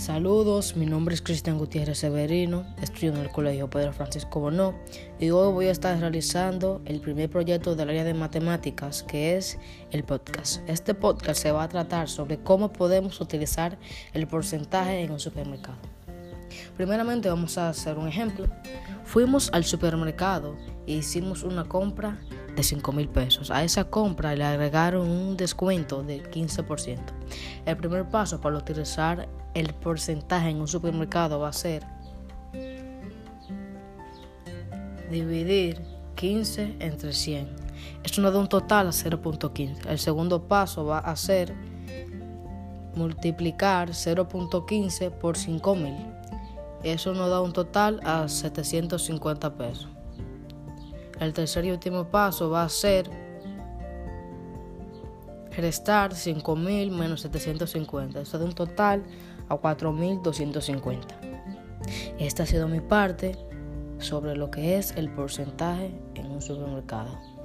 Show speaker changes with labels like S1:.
S1: Saludos, mi nombre es Cristian Gutiérrez Severino, estudio en el Colegio Pedro Francisco Bonó y hoy voy a estar realizando el primer proyecto del área de matemáticas que es el podcast. Este podcast se va a tratar sobre cómo podemos utilizar el porcentaje en un supermercado. Primeramente vamos a hacer un ejemplo. Fuimos al supermercado e hicimos una compra de 5 mil pesos. A esa compra le agregaron un descuento del 15%. El primer paso para utilizar el porcentaje en un supermercado va a ser dividir 15 entre 100. Esto nos da un total a 0.15. El segundo paso va a ser multiplicar 0.15 por 5000. Eso nos da un total a 750 pesos. El tercer y último paso va a ser restar 5.000 menos 750. Eso da un total a 4.250. Esta ha sido mi parte sobre lo que es el porcentaje en un supermercado.